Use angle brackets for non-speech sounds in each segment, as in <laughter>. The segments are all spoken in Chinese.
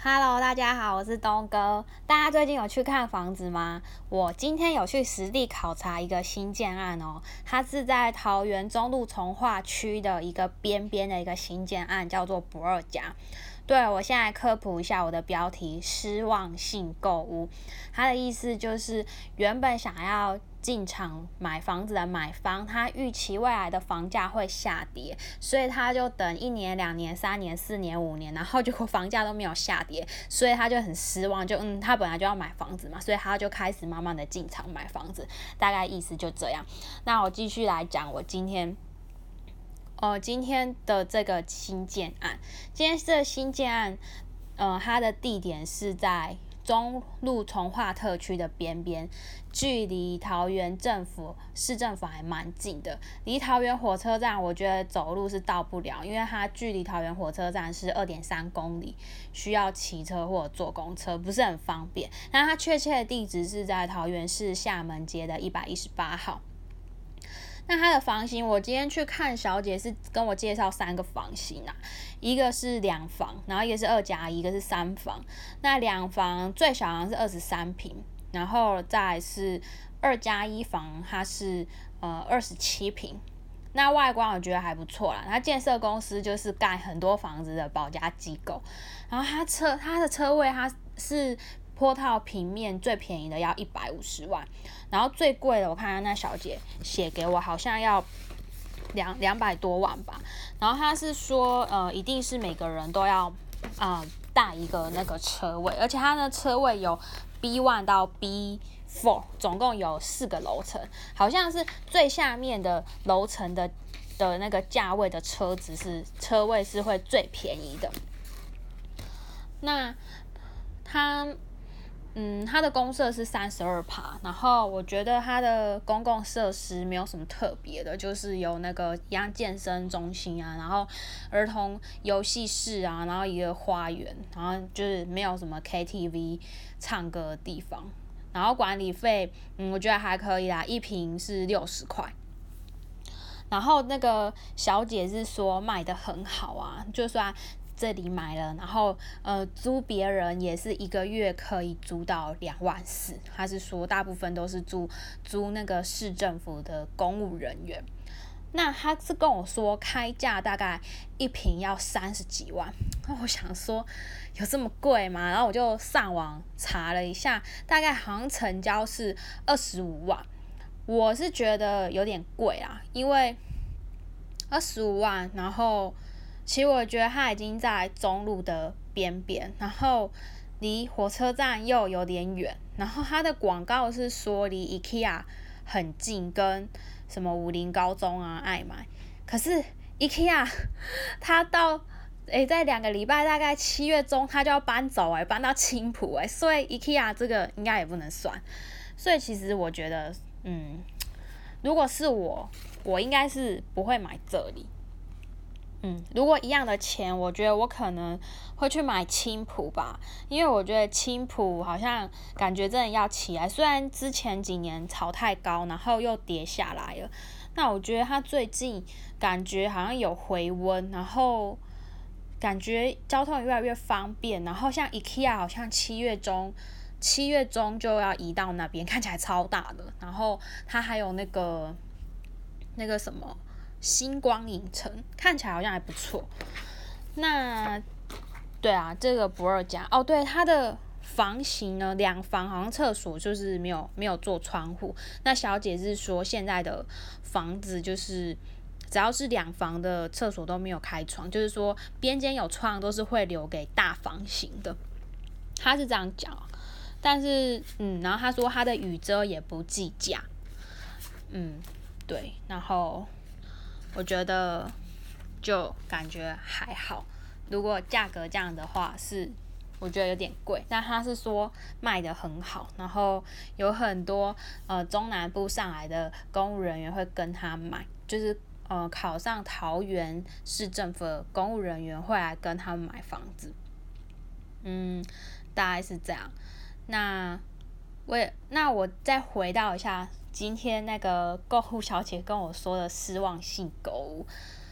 Hello，大家好，我是东哥。大家最近有去看房子吗？我今天有去实地考察一个新建案哦，它是在桃园中路从化区的一个边边的一个新建案，叫做不二家。对我现在科普一下我的标题：失望性购物。它的意思就是原本想要。进场买房子的买方，他预期未来的房价会下跌，所以他就等一年、两年、三年、四年、五年，然后结果房价都没有下跌，所以他就很失望。就嗯，他本来就要买房子嘛，所以他就开始慢慢的进场买房子，大概意思就这样。那我继续来讲，我今天，哦，今天的这个新建案，今天这个新建案，呃，它的地点是在。中路从化特区的边边，距离桃园政府市政府还蛮近的。离桃园火车站，我觉得走路是到不了，因为它距离桃园火车站是二点三公里，需要骑车或者坐公车，不是很方便。那它确切的地址是在桃园市厦门街的一百一十八号。那它的房型，我今天去看小姐是跟我介绍三个房型啊，一个是两房，然后一个是二加一，一个是三房。那两房最小好像是二十三平，然后再是二加一房，它是呃二十七平。那外观我觉得还不错啦，它建设公司就是盖很多房子的保家机构，然后它车它的车位它是。坡套平面最便宜的要一百五十万，然后最贵的我看那小姐写给我好像要两两百多万吧。然后他是说，呃，一定是每个人都要啊带一个那个车位，而且它的车位有 B one 到 B four，总共有四个楼层，好像是最下面的楼层的的那个价位的车子是车位是会最便宜的。那他。嗯，它的公设是三十二趴，然后我觉得它的公共设施没有什么特别的，就是有那个一样健身中心啊，然后儿童游戏室啊，然后一个花园，然后就是没有什么 KTV 唱歌的地方，然后管理费，嗯，我觉得还可以啦，一瓶是六十块，然后那个小姐是说卖的很好啊，就算。这里买了，然后呃租别人也是一个月可以租到两万四。他是说大部分都是租租那个市政府的公务人员。那他是跟我说开价大概一平要三十几万。那我想说有这么贵吗？然后我就上网查了一下，大概好像成交是二十五万。我是觉得有点贵啊，因为二十五万，然后。其实我觉得它已经在中路的边边，然后离火车站又有点远，然后它的广告是说离 IKEA 很近，跟什么武林高中啊、爱买。可是 IKEA <laughs> 它到诶在两个礼拜，大概七月中它就要搬走诶，搬到青浦诶，所以 IKEA 这个应该也不能算。所以其实我觉得，嗯，如果是我，我应该是不会买这里。嗯，如果一样的钱，我觉得我可能会去买青浦吧，因为我觉得青浦好像感觉真的要起来，虽然之前几年炒太高，然后又跌下来了，那我觉得它最近感觉好像有回温，然后感觉交通越来越方便，然后像 IKEA 好像七月中七月中就要移到那边，看起来超大的，然后它还有那个那个什么。星光影城看起来好像还不错。那对啊，这个不二家哦，对它的房型呢，两房好像厕所就是没有没有做窗户。那小姐是说现在的房子就是只要是两房的厕所都没有开窗，就是说边间有窗都是会留给大房型的。她是这样讲，但是嗯，然后她说她的雨遮也不计价。嗯，对，然后。我觉得就感觉还好，如果价格这样的话是，我觉得有点贵。但他是说卖的很好，然后有很多呃中南部上来的公务人员会跟他买，就是呃考上桃园市政府的公务人员会来跟他们买房子。嗯，大概是这样。那我也那我再回到一下。今天那个购物小姐跟我说的失望性购物，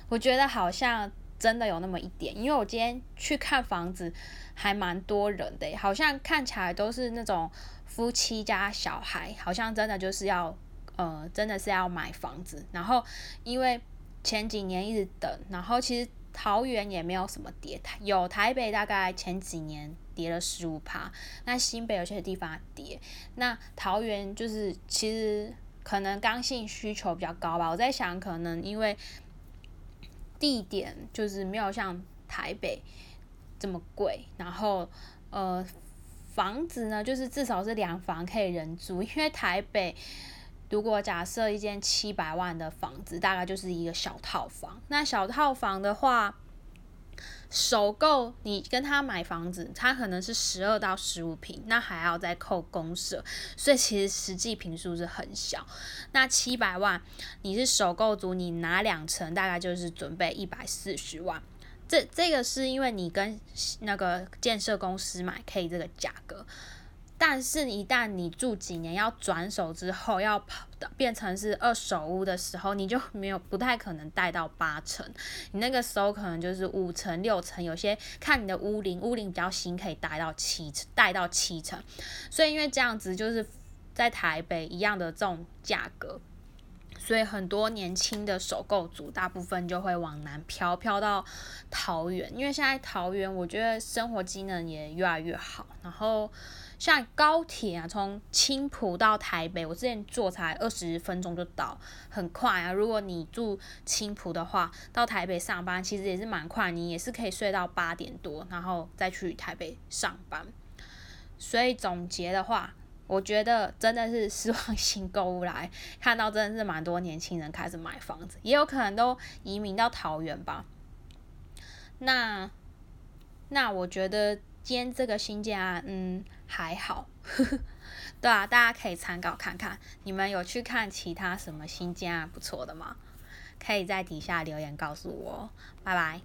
我觉得好像真的有那么一点，因为我今天去看房子，还蛮多人的，好像看起来都是那种夫妻加小孩，好像真的就是要，呃，真的是要买房子。然后因为前几年一直等，然后其实桃园也没有什么跌，有台北大概前几年跌了十五趴，那新北有些地方跌，那桃园就是其实可能刚性需求比较高吧。我在想，可能因为。地点就是没有像台北这么贵，然后呃房子呢，就是至少是两房可以人住，因为台北如果假设一间七百万的房子，大概就是一个小套房，那小套房的话。首购你跟他买房子，他可能是十二到十五平，那还要再扣公社，所以其实实际平数是很小。那七百万你是首购族，你拿两成，大概就是准备一百四十万。这这个是因为你跟那个建设公司买可以这个价格。但是，一旦你住几年要转手之后，要跑变成是二手屋的时候，你就没有不太可能贷到八成，你那个时候可能就是五成六成，有些看你的屋龄，屋龄比较新可以贷到七成，贷到七成。所以因为这样子，就是在台北一样的这种价格，所以很多年轻的首购族大部分就会往南漂，漂到桃园，因为现在桃园我觉得生活机能也越来越好，然后。像高铁啊，从青浦到台北，我之前坐才二十分钟就到，很快啊。如果你住青浦的话，到台北上班其实也是蛮快，你也是可以睡到八点多，然后再去台北上班。所以总结的话，我觉得真的是失望性购物来看到，真的是蛮多年轻人开始买房子，也有可能都移民到桃园吧。那那我觉得。今天这个新家，嗯，还好，<laughs> 对啊，大家可以参考看看。你们有去看其他什么新家不错的吗？可以在底下留言告诉我。拜拜。